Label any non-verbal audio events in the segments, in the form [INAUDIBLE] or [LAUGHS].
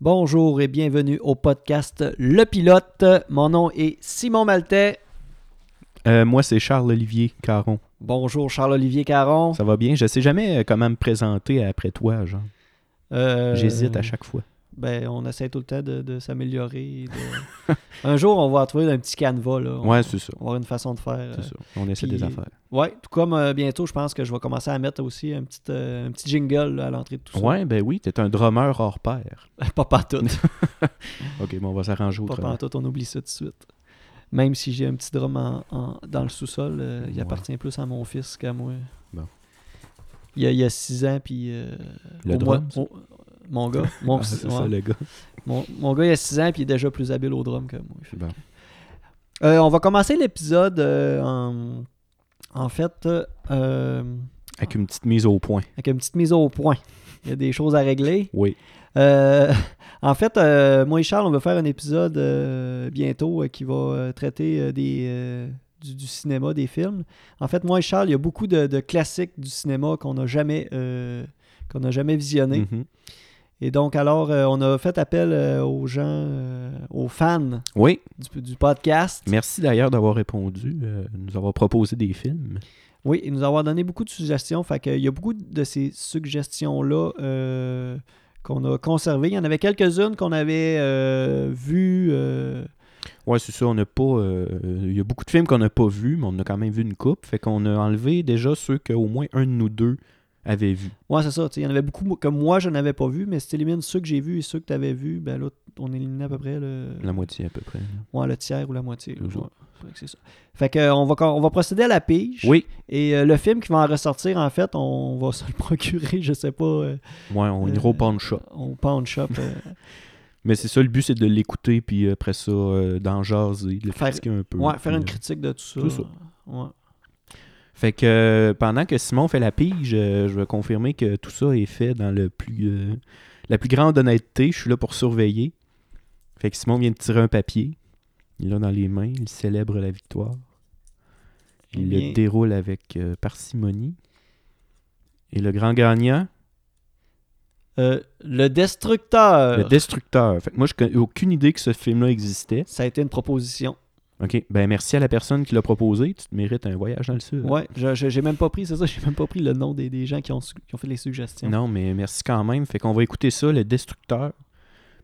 Bonjour et bienvenue au podcast Le Pilote. Mon nom est Simon Maltais. Euh, moi, c'est Charles-Olivier Caron. Bonjour Charles-Olivier Caron. Ça va bien? Je sais jamais euh, comment me présenter après toi, genre. Euh, J'hésite à chaque fois. Ben, on essaie tout le temps de, de s'améliorer. de- [LAUGHS] un jour, on va trouver un petit canevas. Là. On, Ouais, c'est ça. on va avoir une façon de faire. C'est ça. On essaie puis- des affaires. Ouais, tout comme euh, bientôt, je pense que je vais commencer à mettre aussi un petit, euh, un petit jingle là, à l'entrée de tout ça. Ouais, ben oui, t'es un drummer hors pair. [LAUGHS] pas pantoute. [LAUGHS] Ok, bon, on va s'arranger pas autrement. pantoute, on oublie ça tout de suite. Même si j'ai un petit drum en- en- dans le sous-sol, euh, il Ouais. appartient plus à mon fils qu'à moi. Bon. Il y a, il y a six ans, puis... euh, Le au drum, mois- ça? au- mon gars. [LAUGHS] Mon, Ah, c'est ça, le gars. Mon, mon gars, il a 6 ans, puis il est déjà plus habile au drum que moi. Bon. Euh, on va commencer l'épisode euh, en, en fait euh, Avec une petite mise au point. avec une petite mise au point. Il y a des choses à régler. Oui. [LAUGHS] En fait, moi et Charles, on va faire un épisode bientôt qui va traiter des, du, du cinéma, des films. En fait, moi et Charles, il y a beaucoup de, de classiques du cinéma qu'on n'a jamais, euh, qu'on jamais visionnés. Mhm. Et donc, alors, euh, on a fait appel euh, aux gens, euh, aux fans Oui. du, du podcast. Merci d'ailleurs d'avoir répondu, nous avoir proposé des films. Oui, et nous avoir donné beaucoup de suggestions. Fait qu'il y a beaucoup de ces suggestions-là qu'on a conservées. Il y en avait quelques-unes qu'on avait vues. Ouais, c'est ça, on n'a pas... Il y a beaucoup de films qu'on n'a pas vus, mais on a quand même vu une coupe. Fait qu'on a enlevé déjà ceux qu'au moins un de nous deux avait vus. Ouais, c'est ça. Il y en avait beaucoup que moi, je n'avais pas vu, mais si tu élimines ceux que j'ai vus et ceux que tu avais vus, ben là, on éliminait à peu près le, La moitié à peu près. ouais, le tiers ou la moitié. là. Ouais, c'est ça. Fait que, euh, on, va, on va procéder à la pige. Oui. Et euh, le film qui va en ressortir, en fait, on va se le [LAUGHS] procurer, je sais pas, euh, Ouais, on Euh, ira au pawn shop. au pawn shop. [LAUGHS] Mais c'est ça, le but, c'est de l'écouter, puis après ça, d'en jaser, de le Faire- critiquer un peu. ouais, faire une critique de tout ça. c'est ça. Ouais. Fait que euh, pendant que Simon fait la pige, euh, je vais confirmer que tout ça est fait dans le plus euh, la plus grande honnêteté. Je suis là pour surveiller. Fait que Simon vient de tirer un papier. Il l'a dans les mains, il célèbre la victoire. Il bien, le déroule avec parcimonie. Et le grand gagnant, euh, le Destructeur. le destructeur. Fait que moi, je n'ai aucune idée que ce film-là existait. Ça a été une proposition. OK. Ben merci à la personne qui l'a proposé. Tu te mérites un voyage dans le sud. Ouais, je- je- j'ai même pas pris, c'est ça, [LAUGHS] j'ai même pas pris le nom des, des gens qui ont, su- qui ont fait les suggestions. Non, mais merci quand même. Fait qu'on va écouter ça, le destructeur.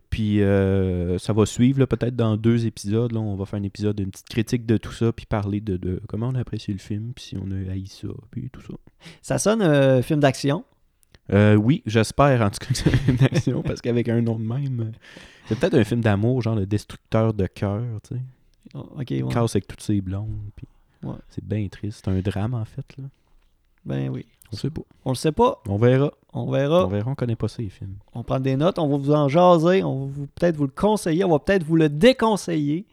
Puis euh, ça va suivre peut-être dans deux épisodes. Là, on va faire un épisode, une petite critique de tout ça, puis parler de, de comment on a apprécié le film, puis si on a haï ça, puis tout ça. Ça sonne euh, film d'action? Euh, oui, j'espère en tout cas que c'est un film d'action, [LAUGHS] parce qu'avec un nom de même, euh, c'est peut-être un film d'amour, genre le destructeur de cœur, tu sais. Oh, ok, ouais. casse avec toutes ses blondes, puis Ouais. c'est bien triste. C'est un drame en fait. Là. Ben oui. On sait pas. On le sait pas, On verra. on verra. On verra, on connaît pas ça les films. On prend des notes, on va vous en jaser, on va peut-être vous le conseiller, on va peut-être vous le déconseiller.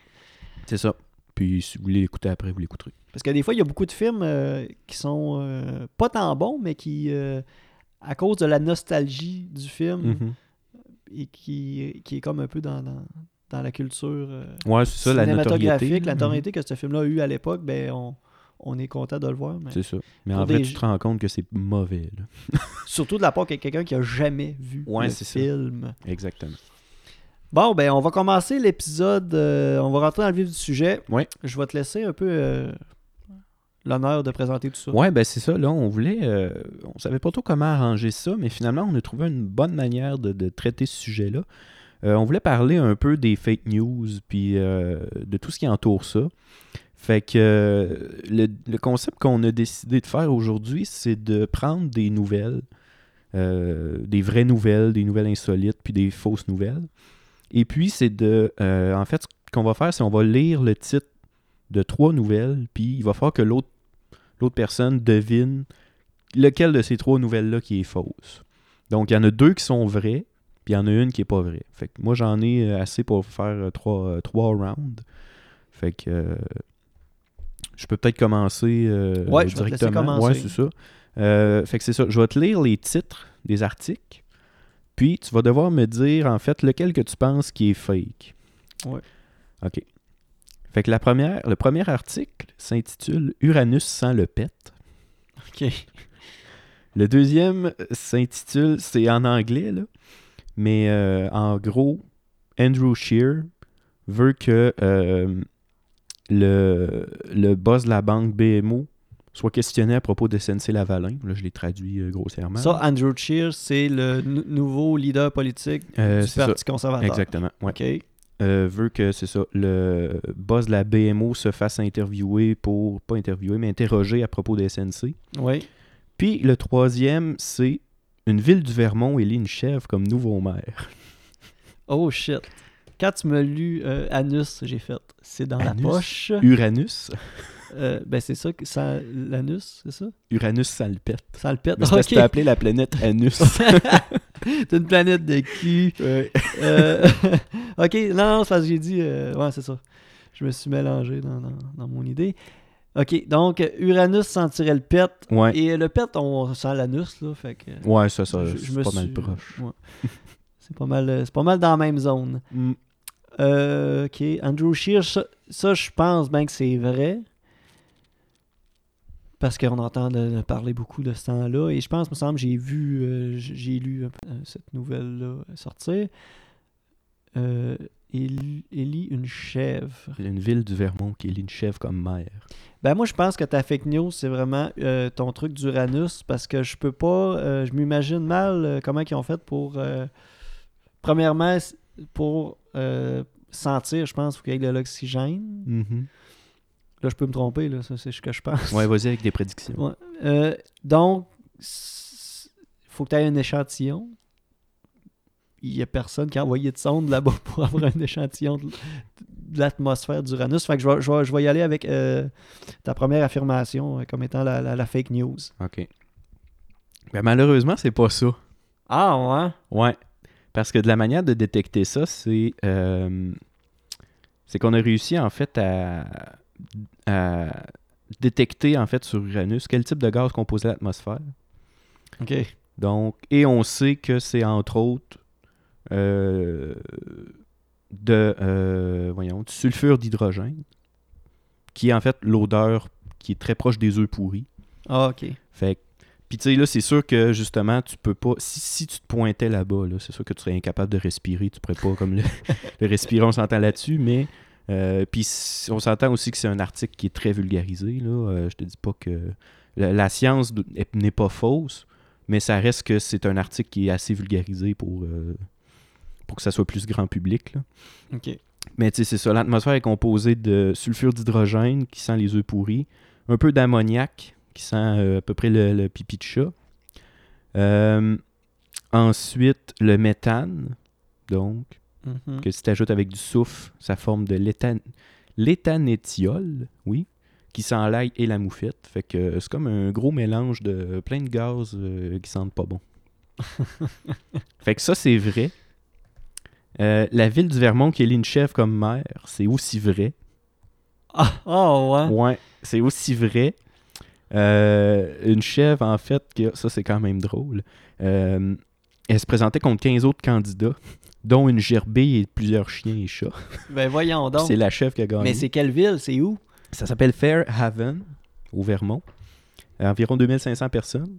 C'est ça. Puis si vous voulez l'écouter après, vous l'écouterez. Parce que des fois, il y a beaucoup de films euh, qui sont euh, pas tant bons, mais qui, euh, à cause de la nostalgie du film, Mhm. et qui, qui est comme un peu dans, dans, dans la culture euh, Ouais, c'est ça, la notoriété. cinématographique, la Mhm. notoriété que ce film-là a eu à l'époque, ben on, on est content de le voir. mais C'est ça. Mais en vrai, des tu te rends compte que c'est mauvais. Là. [LAUGHS] Surtout de la part de quelqu'un qui a jamais vu Ouais, le ça. film. Exactement. Bon, ben on va commencer l'épisode. euh, on va rentrer dans le vif du sujet. Ouais. Je vais te laisser un peu euh, l'honneur de présenter tout ça. Ouais, ben c'est ça. Là, on voulait. euh, on savait pas trop comment arranger ça, mais finalement, on a trouvé une bonne manière de, de traiter ce sujet-là. Euh, on voulait parler un peu des fake news, puis euh, de tout ce qui entoure ça. Fait que euh, le, concept qu'on a décidé de faire aujourd'hui, c'est de prendre des nouvelles, des vraies nouvelles, des nouvelles insolites, puis des fausses nouvelles. Et puis, c'est de. en fait, ce qu'on va faire, c'est qu'on va lire le titre de trois nouvelles, puis il va falloir que l'autre l'autre personne devine lequel de ces trois nouvelles-là qui est fausse. Donc, il y en a deux qui sont vraies, puis il y en a une qui est pas vraie. Fait que moi, j'en ai euh, assez pour faire euh, trois, euh, trois rounds. Fait que euh, je peux peut-être commencer euh, Ouais, je vais te directement. commencer. Ouais, c'est ça. Euh, fait que c'est ça. Je vais te lire les titres des articles, puis tu vas devoir me dire, en fait, lequel que tu penses qui est fake. Ouais. OK. Fait que la première, le premier article s'intitule Uranus sans le pet. Ok. Le deuxième s'intitule, c'est en anglais, là. Mais euh, en gros, Andrew Shear veut que euh, le, le boss de la banque BMO soit questionné à propos de SNC Lavalin. Là, je l'ai traduit euh, grossièrement. Ça, Andrew Scheer, c'est le nou- nouveau leader politique Euh, du ça. Parti conservateur. Exactement. ouais. OK. Euh, veut que c'est ça, le boss de la BMO se fasse interviewer pour, pas interviewer, mais interroger à propos de SNC. Oui. Puis le troisième, c'est une ville du Vermont élit une chèvre comme nouveau maire. Oh shit. Quand tu m'as lu euh, Anus, j'ai fait. C'est dans Anus? la poche. Uranus? Euh, ben c'est ça, ça l'anus, c'est ça? Uranus, le pète. Mais c'est parce que appelé la planète Anus. [LAUGHS] T'es une planète de cul. Ouais. Euh, [LAUGHS] ok, non, non, c'est parce que j'ai dit. euh, ouais, c'est ça. Je me suis mélangé dans, dans- dans mon idée. Ok, donc Uranus sentirait le pet. Ouais. Et le pet, on sent l'anus, là. Fait que. Ouais, ça, ça c'est me pas mal proche. [LAUGHS] ouais. c'est pas mal, c'est pas mal dans la même zone. Mm. Euh, ok, Andrew Shear, ça, ça, je pense bien que c'est vrai. Parce qu'on entend de, de parler beaucoup de ce temps-là. Et je pense, me semble, j'ai vu, euh, j'ai lu euh, cette nouvelle-là sortir. Euh, élit une chèvre. Une ville du Vermont qui élit une chèvre comme maire. Ben moi, je pense que ta fake news, c'est vraiment euh, ton truc d'Uranus. Parce que je peux pas. euh, je m'imagine mal euh, comment ils ont fait pour. premièrement, pour sentir, je pense, qu'il y ait de l'oxygène. Mhm. Là, je peux me tromper, là, ça c'est ce que je pense. Ouais, vas-y avec des prédictions. Ouais. Donc, il faut que tu aies un échantillon. Il n'y a personne qui a envoyé de sonde là-bas [LAUGHS] pour avoir un échantillon de l'atmosphère d'Uranus. Fait que je vais, je vais- je vais y aller avec euh, ta première affirmation euh, comme étant la, la- la fake news. OK. Ben, malheureusement, c'est pas ça. Ah ouais? Ouais. Parce que de la manière de détecter ça, c'est euh, c'est qu'on a réussi en fait à, à détecter en fait sur Uranus quel type de gaz composait l'atmosphère. OK. Donc, et on sait que c'est entre autres euh, de euh, voyons, du sulfure d'hydrogène, qui est en fait l'odeur qui est très proche des œufs pourris. Ah, OK. Fait puis tu sais, là, c'est sûr que justement, tu peux pas. Si, si tu te pointais là-bas, là, c'est sûr que tu serais incapable de respirer. Tu pourrais pas comme le, [LAUGHS] le respirer, on s'entend là-dessus, mais. euh, puis on s'entend aussi que c'est un article qui est très vulgarisé. Là. Euh, je te dis pas que. La, la science n'est pas fausse, mais ça reste que c'est un article qui est assez vulgarisé pour, euh, pour que ça soit plus grand public. Là. OK. Mais tu sais, c'est ça. L'atmosphère est composée de sulfure d'hydrogène qui sent les œufs pourris, un peu d'ammoniac qui sent euh, à peu près le, le pipi de chat. Euh, ensuite, le méthane, donc, Mhm. que si tu ajoutes avec du soufre, ça forme de l'éthan- l'éthanétiol, oui, qui sent l'ail et la moufette. Fait que euh, c'est comme un gros mélange de plein de gaz euh, qui sentent pas bon. [LAUGHS] fait que ça, c'est vrai. Euh, la ville du Vermont qui élit une chef comme maire, c'est aussi vrai. Ah, ah, ouais. Ouais, c'est aussi vrai. Euh, une chèvre, en fait, que, ça c'est quand même drôle. Euh, elle se présentait contre 15 autres candidats, dont une gerbille et plusieurs chiens et chats. Ben voyons donc. C'est la chèvre qui a gagné. Mais c'est quelle ville? C'est où? Ça s'appelle Fairhaven, au Vermont. Environ 2500 personnes.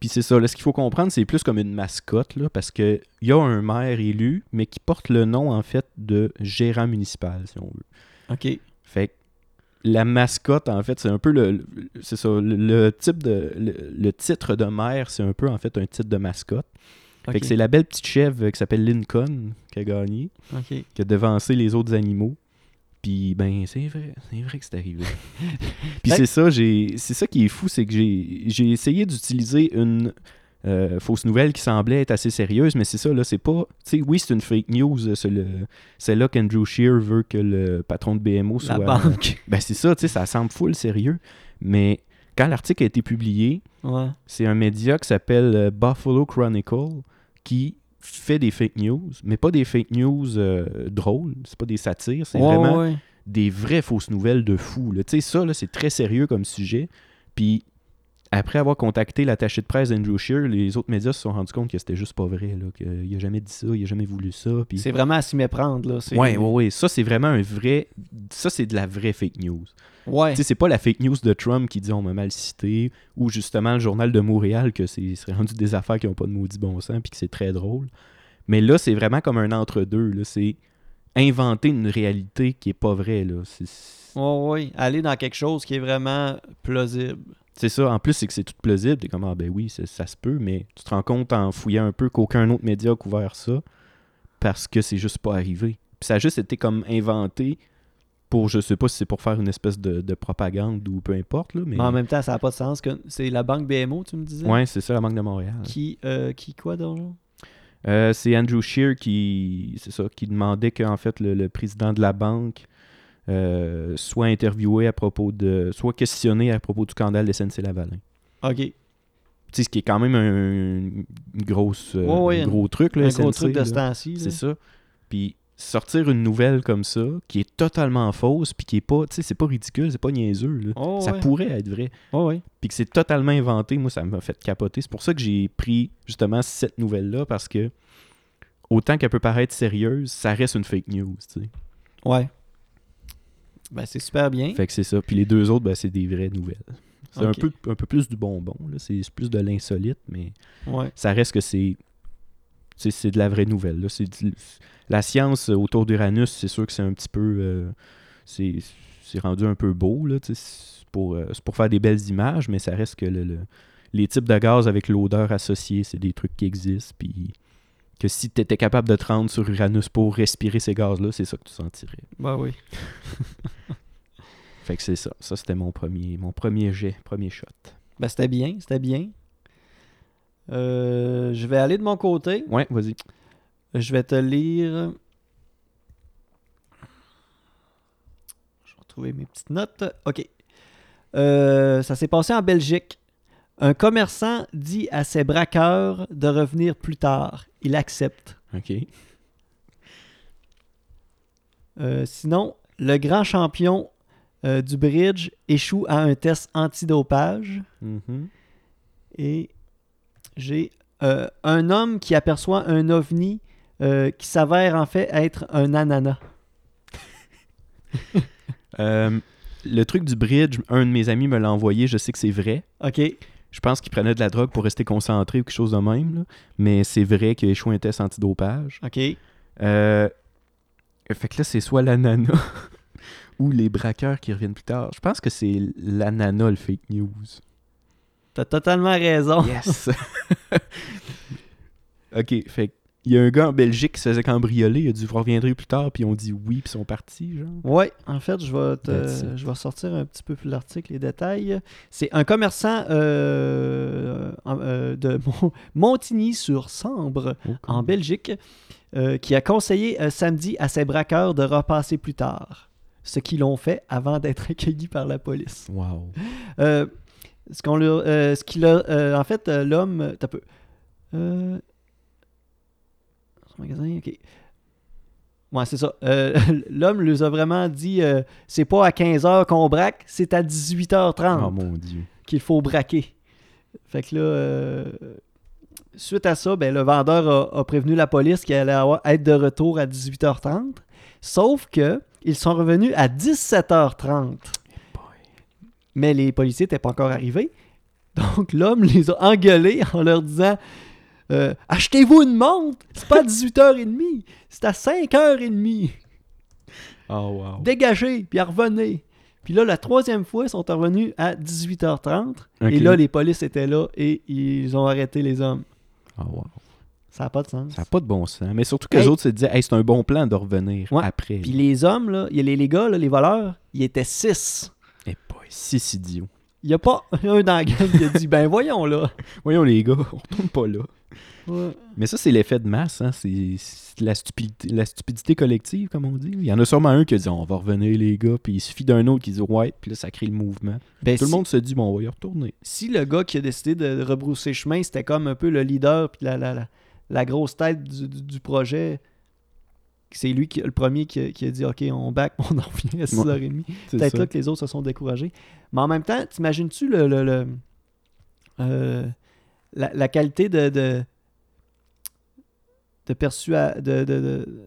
Puis c'est ça, là, ce qu'il faut comprendre, c'est plus comme une mascotte, là, parce qu'il y a un maire élu, mais qui porte le nom, en fait, de gérant municipal, si on veut. OK. Fait que la mascotte, en fait, c'est un peu le, c'est ça, le, le type de, le, le titre de maire, c'est un peu, en fait, un titre de mascotte. Fait que c'est la belle petite chèvre qui s'appelle Lincoln qui a gagné, qui a devancé les autres animaux. Puis, ben, c'est vrai, c'est vrai que c'est arrivé. [LAUGHS] Puis c'est ça, j'ai, c'est ça qui est fou, c'est que j'ai, j'ai essayé d'utiliser une euh, fausse nouvelle qui semblait être assez sérieuse, mais c'est ça, là, c'est pas, tu sais, oui, c'est une fake news, euh, c'est, le, c'est là qu'Andrew Shear veut que le patron de BMO soit... La banque. Ben, c'est ça, tu sais, ça semble full sérieux, mais quand l'article a été publié, Ouais. c'est un média qui s'appelle euh, Buffalo Chronicle qui fait des fake news, mais pas des fake news euh, drôles, c'est pas des satires, c'est Ouais, vraiment ouais. des vraies fausses nouvelles de fou. Tu sais, ça, là, c'est très sérieux comme sujet. Puis, après avoir contacté l'attaché de presse d'Andrew Shear, les autres médias se sont rendus compte que c'était juste pas vrai, là, qu'il a jamais dit ça, il a jamais voulu ça. Puis... C'est vraiment à s'y méprendre, là. C'est- Ouais, ouais, ouais. Ça, c'est vraiment un vrai. Ça, c'est de la vraie fake news. Ouais. C'est pas la fake news de Trump qui dit on m'a mal cité, ou justement le journal de Montréal que c'est c'est rendu des affaires qui ont pas de maudit bon sens, puis que c'est très drôle. Mais là, c'est vraiment comme un entre-deux. là. C'est inventer une réalité qui est pas vraie. Là. C'est, Ouais, ouais. Aller dans quelque chose qui est vraiment plausible. C'est ça. En plus, c'est que c'est tout plausible. T'es comme, ah ben oui, ça se peut, mais tu te rends compte en fouillant un peu qu'aucun autre média a couvert ça parce que c'est juste pas arrivé. Puis ça a juste été comme inventé pour, je sais pas si c'est pour faire une espèce de, de propagande ou peu importe, là, mais... En même temps, ça n'a pas de sens. que C'est la banque BMO, tu me disais? Ouais, c'est ça, la Banque de Montréal. Qui, euh, qui quoi, donc? Euh, c'est Andrew Scheer qui, c'est ça, qui demandait qu'en fait le, le président de la banque euh, soit interviewé à propos de, soit questionné à propos du scandale de SNC Lavalin. Ok. Tu sais, ce qui est quand même un, une grosse, euh, Ouais, ouais, un gros truc là, un gros truc de là. ce temps-ci. C'est ça. Puis sortir une nouvelle comme ça, qui est totalement fausse, puis qui est pas, tu sais, c'est pas ridicule, c'est pas niaiseux. là. Oh, ça ouais. pourrait être vrai. Ouais, ouais. Puis que c'est totalement inventé, moi, ça m'a fait capoter. C'est pour ça que j'ai pris justement cette nouvelle-là, parce que autant qu'elle peut paraître sérieuse, ça reste une fake news, tu sais. Ouais. Ben, c'est super bien. Fait que c'est ça. Puis les deux autres, ben, c'est des vraies nouvelles. C'est un, peu, un peu plus du bonbon. C'est plus de l'insolite, mais Ouais. ça reste que c'est c'est de la vraie nouvelle. là. Du- la science autour d'Uranus, c'est sûr que c'est un petit peu euh, c'est c'est rendu un peu beau là, pour euh, c'est pour faire des belles images, mais ça reste que le, le- les types de gaz avec l'odeur associée, c'est des trucs qui existent puis que si tu étais capable de te rendre sur Uranus pour respirer ces gaz-là, c'est ça que tu sentirais. Ben oui. [LAUGHS] Fait que c'est ça. Ça, c'était mon premier, mon premier jet, premier shot. Ben, c'était bien, c'était bien. Euh, je vais aller de mon côté. Ouais, vas-y. Je vais te lire. Je vais retrouver mes petites notes. OK. Euh, ça s'est passé en Belgique. Un commerçant dit à ses braqueurs de revenir plus tard. Il accepte. OK. Euh, sinon, le grand champion euh, du bridge échoue à un test antidopage. Mhm. Et j'ai euh, un homme qui aperçoit un ovni qui s'avère en fait être un ananas. [LAUGHS] Le truc du bridge, un de mes amis me l'a envoyé, je sais que c'est vrai. OK. Je pense qu'il prenait de la drogue pour rester concentré ou quelque chose de même, là. mais c'est vrai qu'il a échoué un test antidopage. OK. Euh, fait que là, c'est soit l'ananas [LAUGHS] ou les braqueurs qui reviennent plus tard. Je pense que c'est l'ananas le fake news. T'as totalement raison. Yes! [LAUGHS] ok, fait il y a un gars en Belgique qui se faisait cambrioler, il a dit vous reviendrez plus tard, puis ils ont dit oui, puis ils sont partis, genre. Ouais, en fait, je vais, te- je vais sortir un petit peu plus l'article, les détails. C'est un commerçant euh, euh, de [LAUGHS] Mont- Montigny-sur-Sambre, en Belgique, euh, qui a conseillé samedi à ses braqueurs de repasser plus tard. Ce qu'ils l'ont fait avant d'être [LAUGHS] accueillis par la police. Wow. Ce qu'on leur- ce qu'il a, en fait, l'homme, t'as peu. Magasin, ok. Ouais, c'est ça. Euh, [LAUGHS] l'homme leur a vraiment dit, euh, c'est pas à 15h qu'on braque, c'est à 18h30 Oh mon dieu. qu'il faut braquer. Fait que là, euh, suite à ça, ben, le vendeur a, a prévenu la police qu'il allait avoir- être de retour à 18h30. Sauf que ils sont revenus à 17h30. Mais les policiers n'étaient pas encore arrivés. Donc l'homme les a engueulés en leur disant euh, Achetez-vous une montre? C'est pas à 18h30, c'est à 5h30. Oh wow. Dégagez, puis revenez. Puis là, la troisième fois, ils sont revenus à 18h30. Ok. Et là, les polices étaient là et ils ont arrêté les hommes. Oh wow. Ça n'a pas de sens. Ça n'a pas de bon sens. Mais surtout que les autres se disaient hey, c'est un bon plan de revenir Ouais. après. Puis les hommes, là, les, les gars, là, les voleurs, ils étaient six. Eh boy, six idiots. Il n'y a pas [LAUGHS] un dans la gang qui a dit Ben voyons là. Voyons les gars, [LAUGHS] on retourne pas là. Ouais. Mais ça, c'est l'effet de masse. Hein? C'est c'est la stupidité, la stupidité collective, comme on dit. Il y en a sûrement un qui a dit on va revenir, les gars. Puis il suffit d'un autre qui dit ouais. Puis là, ça crée le mouvement. Ben, Tout le monde se dit bon, on va y retourner. si le gars qui a décidé de rebrousser chemin, c'était comme un peu le leader puis la, la, la, la grosse tête du, du- du projet, c'est lui qui, le premier qui, a- qui a dit OK, on back, [LAUGHS] on en revient à 6h30. C'est Peut-être là que les autres se sont découragés. Mais en même temps, t'imagines-tu le, le- le- euh, la, la qualité de. de de persua- de, de- de-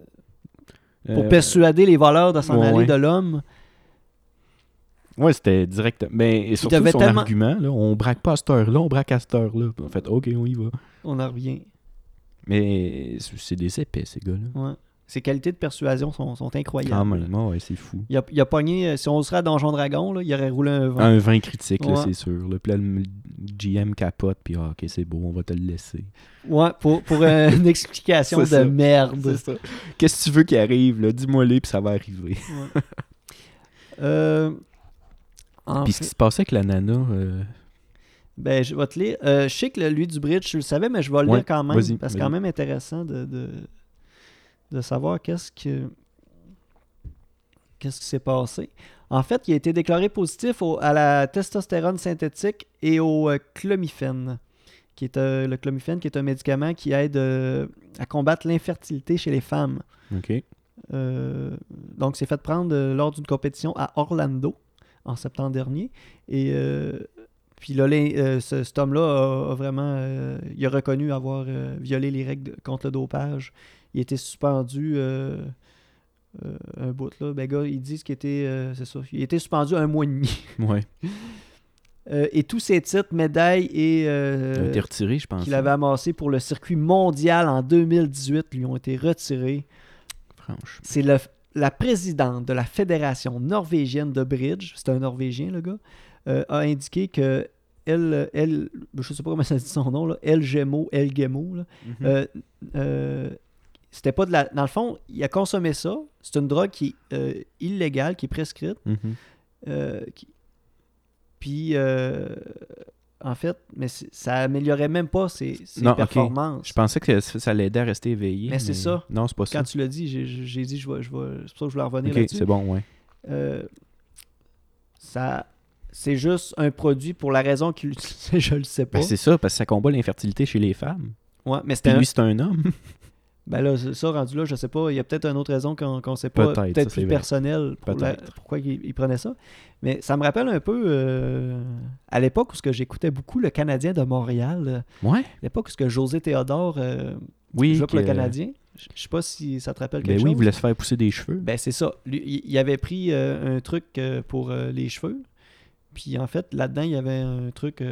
pour Euh, persuader les voleurs de s'en ouais, aller ouais. de l'homme? Ouais, c'était direct. Mais et surtout son tellement- argument, là, on braque pas à cette heure-là, on braque à cette heure-là. En fait, ok, on y va. On en revient. Mais c'est c'est des épais, ces gars-là. Ouais. Ses qualités de persuasion sont, sont incroyables. Quand même, ouais, ouais, c'est fou. Il a, il a pogné, euh, si on serait à Donjon Dragon, là, il aurait roulé un vent. Un vin critique, là, Ouais. c'est sûr. là. Puis là, le GM capote, puis ah, ok, c'est beau, on va te le laisser. Ouais, pour, pour euh, [LAUGHS] une explication de ça. merde. Qu'est-ce que tu veux qu'il arrive, là? Dis-moi-les, puis ça va arriver. Ouais. Euh, Puis ce qui se passait avec la nana, euh, Ben, je vais te lire. Je sais que le- lui du bridge, je le savais, mais je vais le lire quand même. Parce que c'est quand même intéressant de, de, de savoir qu'est-ce que qu'est-ce qui s'est passé. En fait, il a été déclaré positif au- à la testostérone synthétique et au euh, clomifène, qui est euh, le clomifène, qui est un médicament qui aide euh, à combattre l'infertilité chez les femmes. ok. Euh, donc, c'est fait prendre lors d'une compétition à Orlando en septembre dernier. Et puis là, les- ce, cet homme-là a, a vraiment il a reconnu avoir violé les règles contre le dopage. Il était suspendu euh, euh, un bout là. Ben, gars, ils disent qu'il était. euh, c'est ça. Il était suspendu un mois et demi. [LAUGHS] Ouais. Et tous ses titres, médailles et. Il a été retiré, je pense. qu'il avait amassés pour le circuit mondial en 2018 lui ont été retirés. Franchement. C'est le- la présidente de la Fédération norvégienne de bridge, c'est un Norvégien le gars, euh, a indiqué que elle, elle, je sais pas comment ça dit son nom, là, El Gemo, El Gemo, là, Mhm. euh, euh, c'était pas de la. Dans le fond, il a consommé ça. C'est une drogue qui est euh, illégale, qui est prescrite. Mhm. euh, qui- Puis, euh, en fait, mais ça améliorait même pas ses, ses Non, performances. Je pensais que ça ça l'aidait à rester éveillé. Mais c'est ça. Non, c'est pas ça. Quand tu l'as dit, j'ai- dit, je vais, je vais, c'est pour ça que je voulais en revenir là-dessus. c'est bon, ouais. Ça, c'est juste un produit pour la raison qu'il [LAUGHS] utilisait, je le sais pas. Ben, c'est ça, parce que ça combat l'infertilité chez les femmes. ouais, mais c'était un- lui, c'est un homme. Ben là, ça rendu là, je sais pas. Il y a peut-être une autre raison qu'on qu'on sait pas, Peut-être, plus la- Peut-être. pourquoi il, il prenait ça. Mais ça me rappelle un peu euh, à l'époque où ce que j'écoutais beaucoup le Canadien de Montréal, euh, Ouais. à l'époque où ce que José Théodore euh, Oui. jouait pour le Canadien. Je je sais pas si ça te rappelle Ben quelque oui, il chose. voulait se faire pousser des cheveux. Ben, c'est ça. Lui, il, avait pris euh, un truc pour les cheveux. Puis en fait, là-dedans, il y avait un truc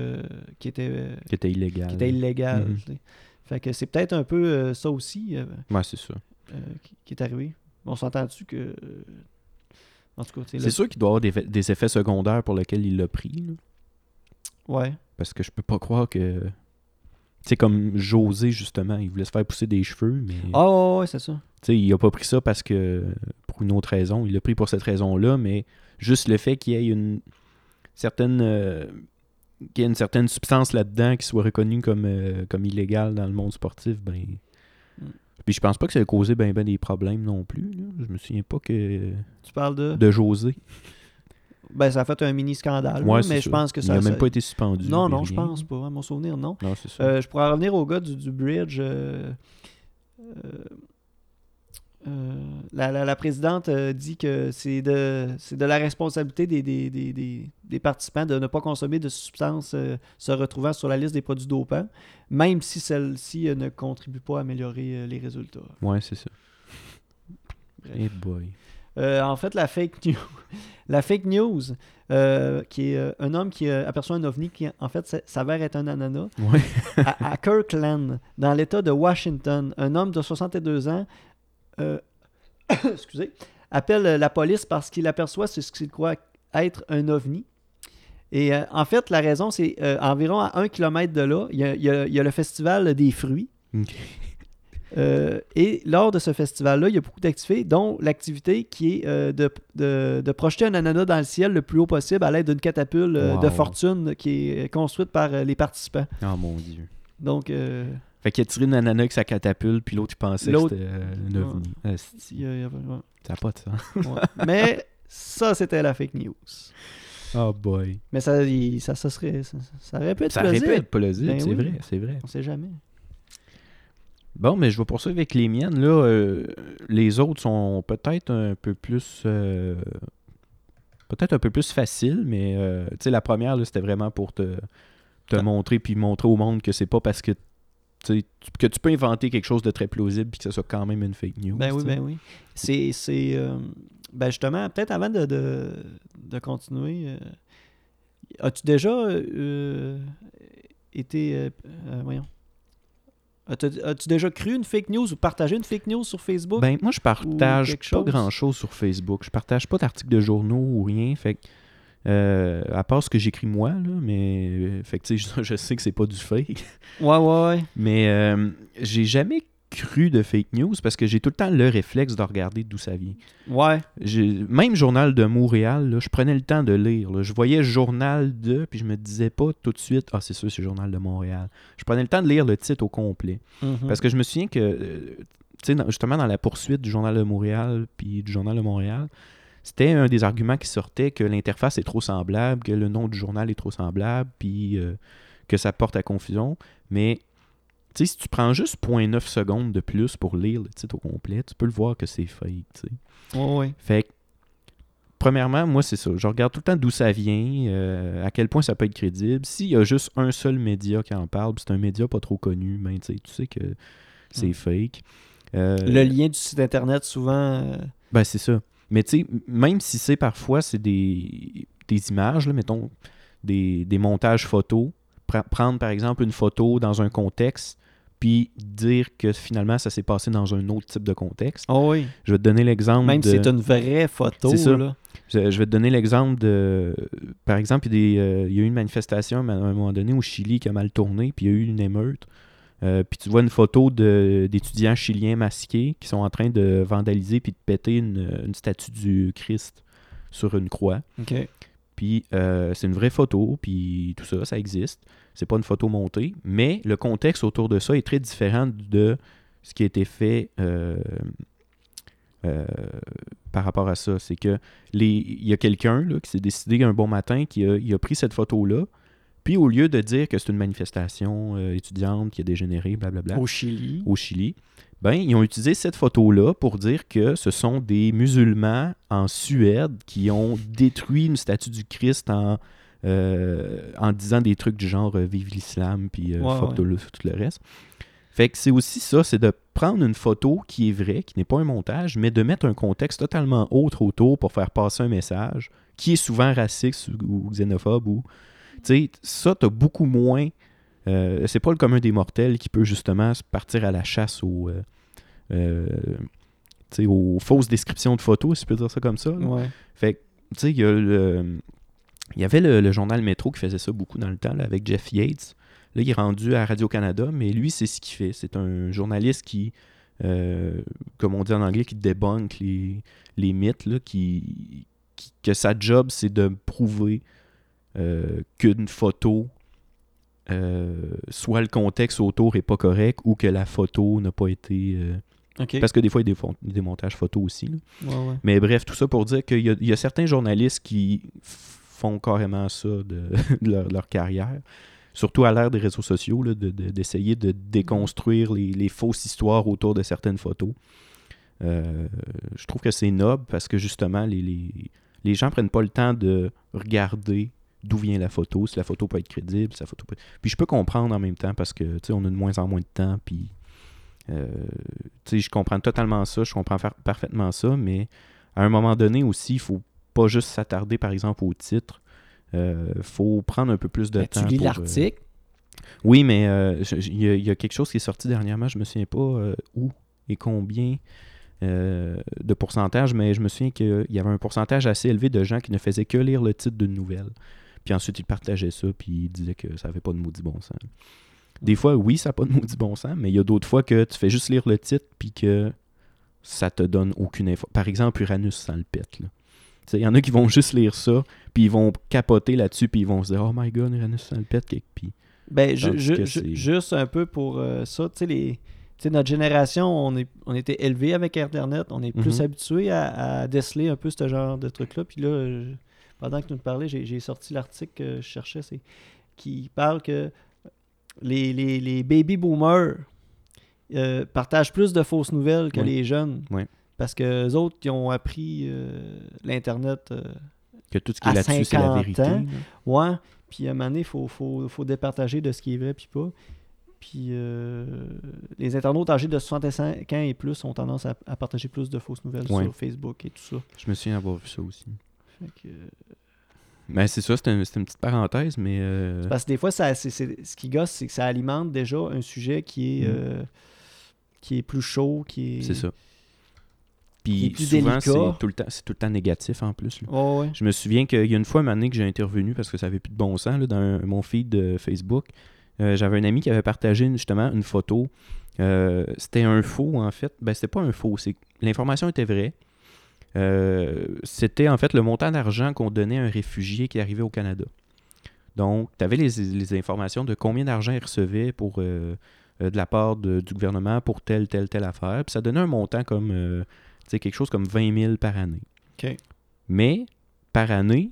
qui, était, qui était illégal. qui était illégal. Mhm. Fait que c'est peut-être un peu euh, ça aussi euh, Ouais, c'est ça. euh, qui, qui est arrivé. On s'entend-tu que. En tout cas, tu sais, C'est le- sûr qu'il doit avoir des, effets secondaires pour lesquels il l'a pris. là. Ouais. Parce que je peux pas croire que. Tu sais, comme José, justement, il voulait se faire pousser des cheveux, mais. Ah, ouais, ouais, c'est ça. Tu sais, il a pas pris ça parce que. Pour une autre raison. Il l'a pris pour cette raison-là, mais juste le fait qu'il y ait une certaine. Qu'il y ait une certaine substance là-dedans qui soit reconnue comme, euh, comme illégale dans le monde sportif, ben. Mm. Puis je pense pas que ça a causé ben, ben des problèmes non plus. là. Je me souviens pas que Tu parles de? de José. Ben, ça a fait un mini scandale. Ouais, mais ça. je pense que Il ça. a même ça- pas été suspendu. Non, non, je pense pas. À mon souvenir, non. Non, ça. Euh, je pourrais en revenir au gars du, du bridge. euh, euh, euh, la, la- la présidente euh, dit que c'est de, c'est de la responsabilité des, des, des- des- des participants de ne pas consommer de substances euh, se retrouvant sur la liste des produits dopants, même si celle-ci ne contribue pas à améliorer les résultats. Ouais, c'est ça. Eh boy. En fait, la fake news, [LAUGHS] la fake news qui est un homme qui aperçoit un ovni qui, en fait, s'avère être un ananas. Ouais. à, à Kirkland, dans l'État de Washington, un homme de 62 ans euh, [COUGHS] excusez, appelle la police parce qu'il aperçoit ce qu'il croit être un ovni. Et euh, en fait, la raison, c'est euh, environ à un kilomètre de là, il y a, il y a- il y a le festival des fruits. Euh, et lors de ce festival-là, il y a beaucoup d'activités, dont l'activité qui est de, de- de projeter un ananas dans le ciel le plus haut possible à l'aide d'une catapulte de fortune qui est construite par les participants. Oh mon dieu. Donc, Fait qu'il a tiré une ananas avec sa catapulte, puis l'autre, il pensait que c'était euh, un ovni. Asti. il y a- il y a- ouais. Ça n'a pas de sens. Ouais. Mais ça, c'était la fake news. Oh boy. Mais ça, il- ça, ça serait, ça, ça aurait pu être Ça plausible. répète pas le dire, Ben c'est oui. vrai, c'est vrai. On sait jamais. Bon, mais je vais poursuivre avec les miennes. Là, Euh, les autres sont peut-être un peu plus. euh, peut-être un peu plus faciles, mais euh, tu sais, la première, là, c'était vraiment pour te, te Ah. montrer puis montrer au monde que c'est pas parce que tu que tu peux inventer quelque chose de très plausible puis que ce soit quand même une fake news. Ben oui, ben oui. C'est. c'est, euh, ben justement, peut-être avant de, de, de continuer, euh, as-tu déjà euh, été. euh, voyons. As-tu as-tu déjà cru une fake news ou partagé une fake news sur Facebook? Ben, moi, je partage pas chose? grand-chose sur Facebook. Je partage pas d'articles de journaux ou rien. Fait que, euh, à part ce que j'écris moi, là, mais euh, fait que, je, [LAUGHS] je sais que c'est pas du fake. ouais, ouais, ouais. Mais euh, j'ai jamais cru de fake news parce que j'ai tout le temps le réflexe de regarder d'où ça vient. Ouais. Même Journal de Montréal, là, je prenais le temps de lire. là. Je voyais Journal de, puis je me disais pas tout de suite, ah, c'est sûr, c'est Journal de Montréal. Je prenais le temps de lire le titre au complet. Mhm. Parce que je me souviens que, euh, tu sais, dans- justement, dans la poursuite du Journal de Montréal puis du Journal de Montréal, c'était un des arguments qui sortait que l'interface est trop semblable, que le nom du journal est trop semblable, puis euh, que ça porte à confusion. Mais, tu sais, si tu prends juste 0.9 secondes de plus pour lire le titre au complet, tu peux le voir que c'est fake, tu sais. Ouais, ouais. Fait que, premièrement, moi, c'est ça. Je regarde tout le temps d'où ça vient, euh, à quel point ça peut être crédible. S'il y a juste un seul média qui en parle, c'est un média pas trop connu, ben, tu sais, tu sais que c'est Mm. fake. Euh, Le lien du site internet, souvent. euh, ben, c'est ça. Mais tu sais, même si c'est parfois, c'est des, des images, là, mettons, des, des montages photos, pre- prendre par exemple une photo dans un contexte, puis dire que finalement ça s'est passé dans un autre type de contexte. Oh oui. Je vais te donner l'exemple Même de... si c'est une vraie photo. C'est ça. Là. Je, je vais te donner l'exemple de. Par exemple, il y, a euh, il y a eu une manifestation à un moment donné au Chili qui a mal tourné, puis il y a eu une émeute. Euh, puis tu vois une photo d'étudiants chiliens masqués qui sont en train de vandaliser puis de péter une, une statue du Christ sur une croix. Puis euh, c'est une vraie photo, puis tout ça, ça existe. C'est pas une photo montée, mais le contexte autour de ça est très différent de ce qui a été fait euh, par rapport à ça. C'est que il y a quelqu'un qui s'est décidé un bon matin qui a, il a pris cette photo-là, puis au lieu de dire que c'est une manifestation euh, étudiante qui a dégénéré, blablabla, Au Chili. au Chili, ben, ils ont utilisé cette photo-là pour dire que ce sont des musulmans en Suède qui ont détruit une statue du Christ en, euh, en disant des trucs du genre euh, Vive l'islam, puis euh, Ouais, fuck ouais. Tout, le, tout le reste. Fait que c'est aussi ça, c'est de prendre une photo qui est vraie, qui n'est pas un montage, mais de mettre un contexte totalement autre autour pour faire passer un message qui est souvent raciste ou, xénophobe. Ou, sais, ça, t'as beaucoup moins euh, c'est pas le commun des mortels qui peut justement partir à la chasse aux, euh, euh, tu aux fausses descriptions de photos, si je peux dire ça comme ça. Ouais. Fait que, tu sais, il y, a le- il y avait le, le journal Métro qui faisait ça beaucoup dans le temps, là, avec Jeff Yates. Là, il est rendu à Radio-Canada, mais lui, c'est ce qu'il fait. C'est un journaliste qui, euh, comme on dit en anglais, qui débunk les, les mythes, là, qui, qui- que sa job, c'est de prouver euh, qu'une photo, euh, soit le contexte autour est pas correct ou que la photo n'a pas été... euh. Parce que des fois, il y a des, montages photos aussi. là. Ouais, ouais. Mais bref, tout ça pour dire qu'il y, a- il y a certains journalistes qui font carrément ça de, [LAUGHS] de leur, leur carrière. Surtout à l'ère des réseaux sociaux, là, de- de- d'essayer de, déconstruire les, les fausses histoires autour de certaines photos. Euh, je trouve que c'est noble parce que justement, les, les, les gens prennent pas le temps de regarder d'où vient la photo, si la photo peut être crédible, si la photo peut... Puis je peux comprendre en même temps parce que, tu sais, on a de moins en moins de temps, puis... euh, tu sais, je comprends totalement ça, je comprends par- parfaitement ça, mais à un moment donné aussi, il faut pas juste s'attarder, par exemple, au titre. Euh, faut prendre un peu plus de temps. tu lis euh, l'article? oui, mais il y, a- il y a quelque chose qui est sorti dernièrement, je me souviens pas où et combien euh, de pourcentage, mais je me souviens qu'il y avait un pourcentage assez élevé de gens qui ne faisaient que lire le titre d'une nouvelle. Puis ensuite, ils partageaient ça, puis ils disaient que ça n'avait pas de maudit bon sens. Des fois, oui, ça n'a pas de maudit bon sens, mais il y a d'autres fois que tu fais juste lire le titre, puis que ça te donne aucune info. Par exemple, Uranus sans le pète. Il y en a qui vont juste lire ça, puis ils vont capoter là-dessus, puis ils vont se dire Oh my god, Uranus sans le pète, puis Ben, juste un peu pour euh, ça, tu sais, les... notre génération, on, est, on était élevé avec Internet, on est plus Mhm. habitué à, à déceler un peu ce genre de truc-là. Puis là, pendant que tu nous parlais, j'ai sorti l'article que je cherchais, c'est qui parle que les, les, les baby boomers euh, partagent plus de fausses nouvelles que Oui. les jeunes. Oui. Parce que les autres, ils ont appris euh, l'Internet euh, que tout ce qui est là-dessus, c'est la 50 vérité. ans. Ouais, puis à un moment donné, il faut, faut, faut départager de ce qui est vrai puis pas. Puis les internautes âgés de 65 ans et plus ont tendance à, à partager plus de fausses nouvelles sur Facebook et tout ça. Je me souviens avoir vu ça aussi. Fait que, euh, Mais c'est ça, un- c'était une petite parenthèse, mais. euh, Parce que des fois, ça, c'est- c'est- ce qui gosse, c'est que ça alimente déjà un sujet qui est, Mm. euh, qui est plus chaud, qui est. c'est ça. Puis plus souvent, c'est tout, le temps- c'est tout le temps négatif en plus. Ouais. Je me souviens qu'il y a une fois, une année que j'ai intervenu parce que ça avait plus de bon sens là, dans un- mon feed de Facebook. euh, J'avais un ami qui avait partagé justement une photo. C'était un faux en fait. Ben, c'était pas un faux. c'est L'information était vraie. Euh, c'était en fait le montant d'argent qu'on donnait à un réfugié qui arrivait au Canada. Donc, tu avais les, les informations de combien d'argent il recevait pour, euh, euh, de la part de- du gouvernement pour telle, telle, telle affaire. Puis ça donnait un montant comme, euh, tu sais, quelque chose comme 20 000 par année. Mais par année,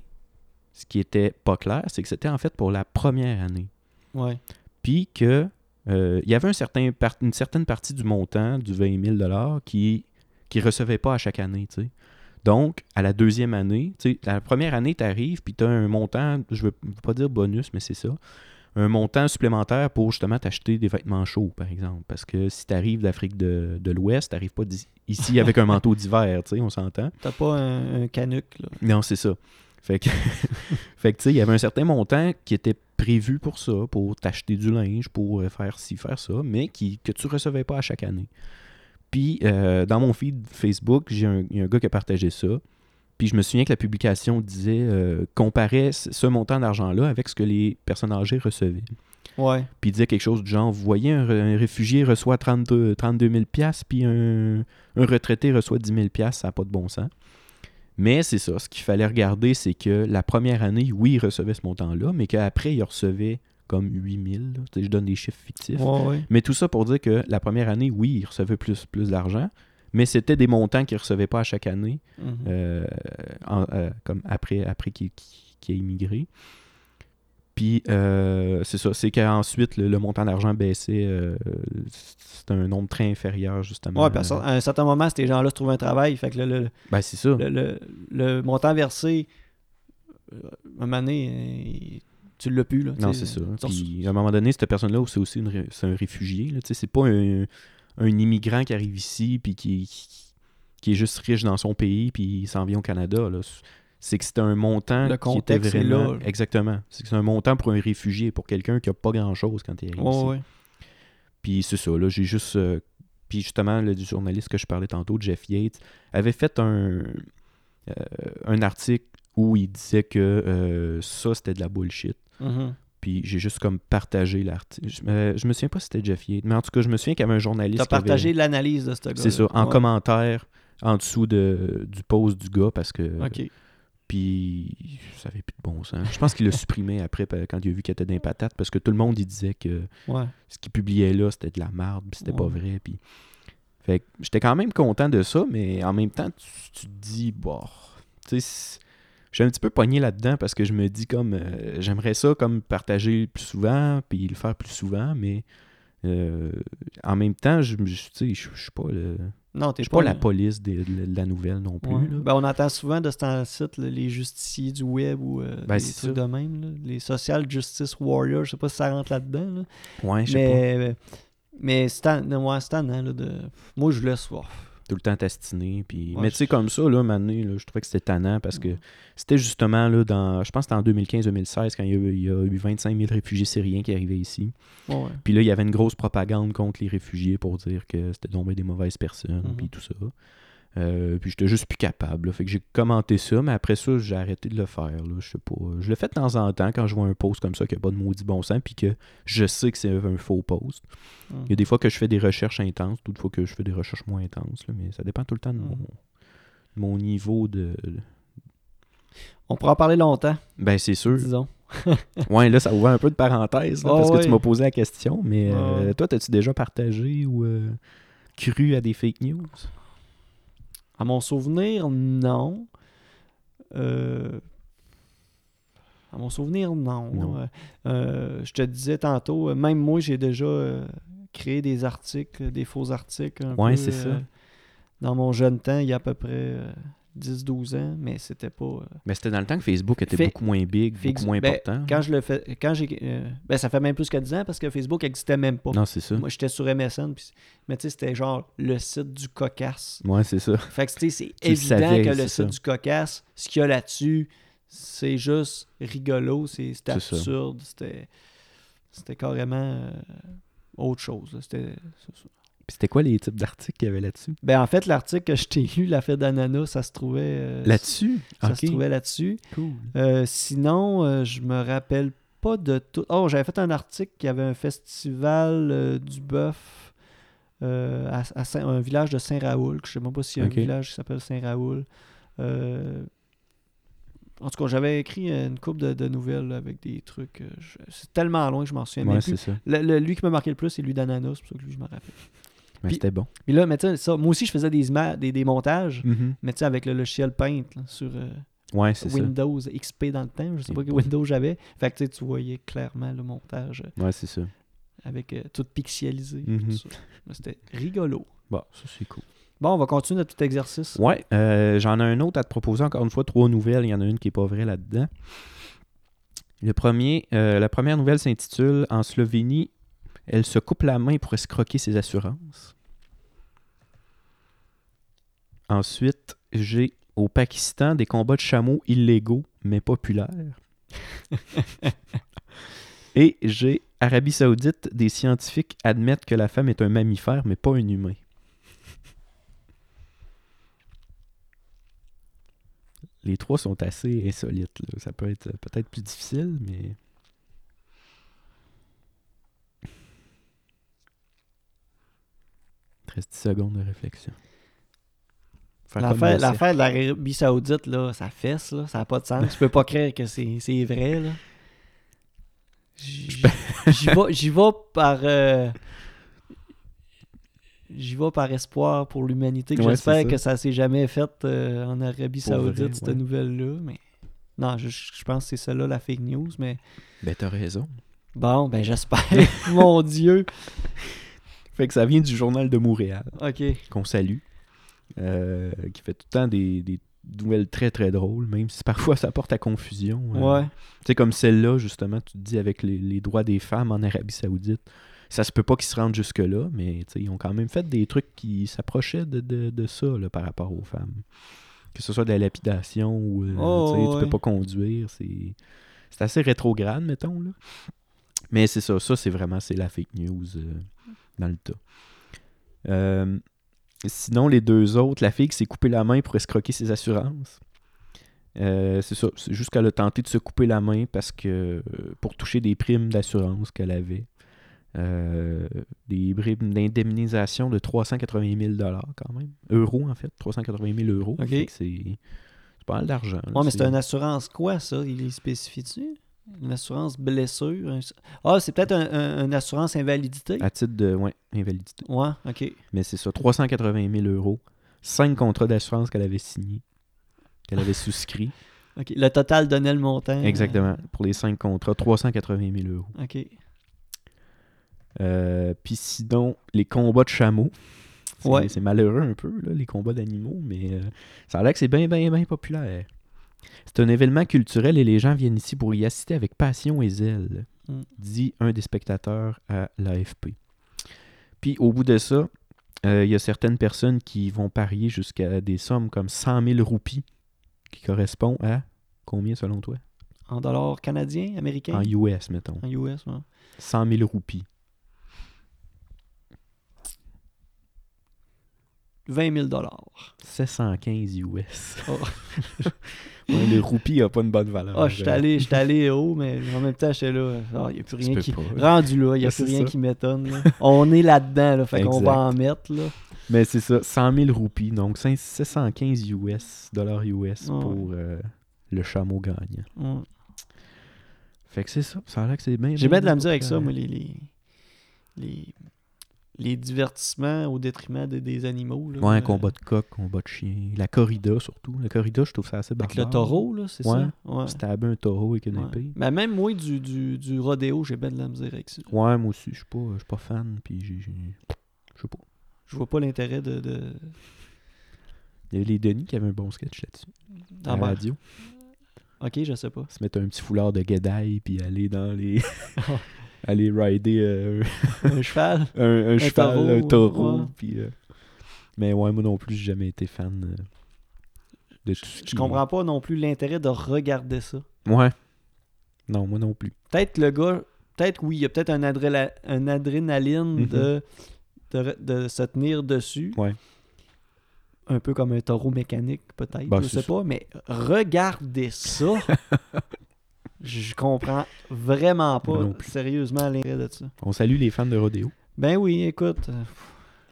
ce qui était pas clair, c'est que c'était en fait pour la première année. Ouais. Puis que euh, il y avait un certain par- une certaine partie du montant du 20 000 qui qui recevait pas à chaque année. Donc, à la deuxième année, tu sais, la première année, tu arrives, puis tu as un montant, je veux veux pas dire bonus, mais c'est ça, un montant supplémentaire pour justement t'acheter des vêtements chauds, par exemple. Parce que si tu arrives d'Afrique de, de l'Ouest, tu n'arrives pas ici [LAUGHS] avec un manteau d'hiver, tu sais, on s'entend. T'as pas un, un canuc, là. Non, c'est ça. Fait que, [LAUGHS] fait que tu sais, il y avait un certain montant qui était prévu pour ça, pour t'acheter du linge, pour euh, faire ci, faire ça, mais qui, que tu recevais pas à chaque année. Puis, euh, dans mon feed Facebook, j'ai un, il y a un gars qui a partagé ça. Puis, je me souviens que la publication disait, euh, comparait ce montant d'argent-là avec ce que les personnes âgées recevaient. Ouais. Puis, il disait quelque chose du genre, vous voyez, un, réfugié reçoit 32, 32 000 puis un, un retraité reçoit 10 000 ça n'a pas de bon sens. Mais c'est ça, ce qu'il fallait regarder, c'est que la première année, oui, il recevait ce montant-là, mais qu'après, il recevait comme 8 000. là. Tu sais, Je donne des chiffres fictifs. Ouais, ouais. Mais tout ça pour dire que la première année, oui, il recevait plus, plus d'argent, mais c'était des montants qu'il ne recevait pas à chaque année, Mhm. euh, en- euh, comme après, après qu'il qu'il- qu'il ait immigré. Puis, euh, c'est ça, c'est qu'ensuite, le, le montant d'argent baissait. euh, c'est un nombre très inférieur, justement. Ouais, puis à à un certain moment, ces gens-là se trouvent un travail. Fait que le, le, Ben, c'est ça. le, le- montant versé, euh, un moment donné, tu l'as plus. Là, Non, c'est ça. Puis, à un moment donné, cette personne-là, c'est aussi une ré- c'est un réfugié. Là, tu sais, c'est pas un, un immigrant qui arrive ici puis qui, qui, qui est juste riche dans son pays puis il s'en vient au Canada. là. C'est que c'était un montant Le qui était contexte est vraiment... là, là. Exactement. C'est que c'est un montant pour un réfugié, pour quelqu'un qui a pas grand-chose quand il arrive Ouais, ici. ouais. Puis c'est ça, là, j'ai juste... euh, puis justement, le du journaliste que je parlais tantôt, Jeff Yates, avait fait un, euh, un article où il disait que euh, ça, c'était de la bullshit. Mhm. Puis j'ai juste comme partagé l'article. Je, me- je me souviens pas si c'était Jeff Yates, mais en tout cas, je me souviens qu'il y avait un journaliste T'as qui avait- partagé l'analyse de ce gars. C'est ça, en commentaire, en dessous de, du post du gars, parce que... OK. Puis ça avait plus de bon sens. Je pense qu'il l'a [LAUGHS] supprimé après quand il a vu qu'il était dans les patates, parce que tout le monde il disait que Ouais. ce qu'il publiait là, c'était de la merde, puis c'était pas vrai. Puis... Fait j'étais quand même content de ça, mais en même temps, tu, tu te dis, bon, tu sais, je suis un petit peu pogné là-dedans parce que je me dis comme, euh, j'aimerais ça comme partager plus souvent, puis le faire plus souvent, mais euh, en même temps, je me- je- je je suis pas, le- Non, je t'es suis pas la police de, de- de la nouvelle non plus. Ouais. là. Ben, on entend souvent de ce temps-ci les justiciers du web ou euh, Ben, des trucs de même. là. Les social justice warriors, je sais pas si ça rentre là-dedans. là. Ouais, je sais pas. Mais, mais c'est ouais, de... Moi, je laisse voir. Tout le temps tastiner. Puis... Ouais, mais tu sais, comme ça, là, maintenant, là, je trouvais que c'était tannant parce que c'était justement là, dans. Je pense que c'était en 2015-2016 quand il y, a, eu- il y a eu 25 000 réfugiés syriens qui arrivaient ici. Ouais. Puis là, il y avait une grosse propagande contre les réfugiés pour dire que c'était bien des mauvaises personnes, Mhm. puis tout ça. Euh, puis j'étais juste plus capable. là. Fait que j'ai commenté ça, mais après ça, j'ai arrêté de le faire. Là. Je sais pas. Je le fais de temps en temps quand je vois un post comme ça qui n'a pas de maudit bon sens, puis que je sais que c'est un faux post. Mhm. Il y a des fois que je fais des recherches intenses, d'autres fois que je fais des recherches moins intenses, là, mais ça dépend tout le temps de mon, de mon niveau de. On pourra en parler longtemps, Ben, c'est sûr. disons. [LAUGHS] Ouais, là, ça ouvre un peu de parenthèse, là, Ah parce que tu m'as posé la question, mais euh, toi, as-tu déjà partagé ou euh, cru à des fake news? À mon souvenir, non. Euh, À mon souvenir, non. Non. Euh, euh, je te disais tantôt, même moi, j'ai déjà euh, créé des articles, des faux articles. peu, c'est ça. Dans mon jeune temps, il y a à peu près 10-12 ans, mais c'était pas. euh, Mais c'était dans le temps que Facebook était beaucoup moins big, beaucoup moins ben, important. Quand je le fais, quand j'ai, euh, ben ça fait même plus que 10 ans parce que Facebook n'existait même pas. Non, c'est ça. Moi, j'étais sur MSN, puis- mais tu sais, c'était genre le site du cocasse. Ouais, c'est ça. Fait que tu sais, c'est évident savais, que le site ça. du cocasse, ce qu'il y a là-dessus, c'est juste rigolo, c'est absurde, c'était c'était carrément euh, autre chose. C'était. Puis c'était quoi les types d'articles qu'il y avait là-dessus? Ben en fait, l'article que je t'ai lu, la fête d'ananas, ça se trouvait euh, Là-dessus? ça se trouvait là-dessus. cool. Euh, sinon, euh, je me rappelle pas de tout. Oh, j'avais fait un article qui avait un festival du bœuf à, à Saint- un village de Saint-Raoul. que Je sais même pas s'il y a un village qui s'appelle Saint-Raoul. En tout cas, j'avais écrit une coupe de, de nouvelles avec des trucs. je- C'est tellement loin que je m'en souviens Ouais, même c'est plus. ça. Le- le- lui qui m'a marqué le plus, c'est lui d'Ananas, c'est pour ça que lui, je me rappelle. Mais Puis- c'était bon. Mais là, mais ça, moi aussi, je faisais des, des, des montages, Mhm. mais tu sais, avec le logiciel Paint là, sur. euh, Ouais, c'est ça. Windows XP dans le temps. Je sais pas quel. Windows j'avais. Fait que tu voyais clairement le montage euh, Ouais, c'est ça. avec euh, tout pixelisé. Mhm. Mais C'était rigolo. Bon, ça c'est cool. Bon, on va continuer notre petit exercice. Ouais, euh, j'en ai un autre à te proposer. Encore une fois, trois nouvelles. Il y en a une qui est pas vraie là-dedans. Le premier, euh, la première nouvelle s'intitule En Slovénie, elle se coupe la main pour escroquer ses assurances. Ensuite, j'ai au Pakistan des combats de chameaux illégaux mais populaires. [LAUGHS] Et j'ai Arabie Saoudite, des scientifiques admettent que la femme est un mammifère mais pas un humain. Les trois sont assez insolites. là. Ça peut être euh, peut-être plus difficile, mais. Il te reste 10 secondes de réflexion. L'affaire de l'Arabie Saoudite, là, ça fesse, là, ça n'a pas de sens. tu peux pas croire que c'est c'est vrai. là. J'y vais, par. euh, J'y vais par espoir pour l'humanité. Ouais, J'espère que ça s'est jamais fait euh, en Arabie Pour vrai, Saoudite, cette ouais. nouvelle-là. Mais non, je, je pense que c'est celle-là la fake news. Mais Ben, t'as raison. bon, ben j'espère. [LAUGHS] Mon Dieu. Fait que ça vient du Journal de Montréal, Ok. qu'on salue, euh, qui fait tout le temps des, des nouvelles très très drôles, même si parfois ça porte à confusion. euh. Ouais. Tu sais, comme celle-là, justement, tu te dis avec les, les droits des femmes en Arabie Saoudite, ça se peut pas qu'ils se rendent jusque-là, mais ils ont quand même fait des trucs qui s'approchaient de, de, de ça là, par rapport aux femmes. Que ce soit de la lapidation ou euh, Oh, tu peux pas conduire, c'est c'est assez rétrograde, mettons. Là. Mais c'est ça, ça c'est vraiment c'est la fake news euh, dans le tas. Euh, sinon, les deux autres, la fille qui s'est coupée la main pour escroquer ses assurances. Euh, c'est ça, c'est juste qu'elle a tenté de se couper la main parce que euh, pour toucher des primes d'assurance qu'elle avait. Euh, des primes d'indemnisation de 380 000 quand même. Euros en fait, 380 000 euros. C'est c'est pas mal d'argent. là. Ouais, mais c'est une assurance quoi, ça? Il spécifie-tu Une assurance blessure un- Ah, c'est peut-être un- un- une assurance invalidité? À titre de ouais, invalidité. Ouais, ok. Mais c'est ça, 380 000 euros. Cinq contrats d'assurance qu'elle avait signés, qu'elle avait souscrits. [LAUGHS] ok. Le total donnait le montant. Exactement. Pour les cinq contrats, 380 000 euros. euh, ok. Euh, Puis sinon, les combats de chameaux. C'est Ouais. c'est malheureux un peu, là, les combats d'animaux, mais euh, ça a l'air que c'est bien, bien, bien populaire. C'est un événement culturel et les gens viennent ici pour y assister avec passion et zèle, Mm. dit un des spectateurs à l'AFP. Puis au bout de ça, euh, il y a certaines personnes qui vont parier jusqu'à des sommes comme 100 000 roupies, qui correspond à combien selon toi? En dollars canadiens, américains? En US, mettons. En US, ouais. 100 000 roupies. 20 000 dollars. 715 US. Oh. [LAUGHS] Ouais, le roupie n'a pas une bonne valeur. Ah, je suis allé, j'étais allé haut, mais en même temps, j'étais là. Il n'y a plus rien qui. pas. Rendu là, il n'y a plus rien ça. qui m'étonne. là. On est là-dedans, là, fait qu'on va en mettre. Là. Mais c'est ça, 100 000 roupies, donc 5 715 US, dollars US pour euh, le chameau gagnant. Fait que c'est ça, ça a l'air que c'est bien. J'ai bien de la misère avec ça, moi, les, les, les, les divertissements au détriment de- des animaux. Là, Ouais, un combat de coq, combat de chien. La corrida surtout. La corrida, je trouve ça assez Avec barbare. le taureau, là, c'est Ouais. ça? Ouais. Stabber un taureau avec une Ouais. épée. Mais même moi, du, du, du rodéo, j'ai bien de la misère avec ça. Ouais, moi aussi, je suis pas, je suis pas fan, puis j'ai... Je sais pas. Je vois pas l'intérêt de. de... Il y avait les Denis qui avaient un bon sketch là-dessus. Ah la radio. ok, je sais pas. se mettre un petit foulard de guédaille puis aller dans les [LAUGHS] aller rider euh, Un [LAUGHS] cheval? un, un cheval taureau, un taureau ouais. puis euh, mais ouais moi non plus j'ai jamais été fan euh, de tout ce Je qui- comprends pas non plus l'intérêt de regarder ça. Ouais. Non, moi non plus. Peut-être le gars, peut-être oui, il y a peut-être un, adréla- un adrénaline Mhm. de, de, se tenir dessus. Ouais. Un peu comme un taureau mécanique, peut-être. Ben, je sais ça. pas, mais regardez ça. [LAUGHS] je comprends vraiment pas sérieusement l'intérêt de ça. On salue les fans de rodéo. Ben oui, écoute. euh,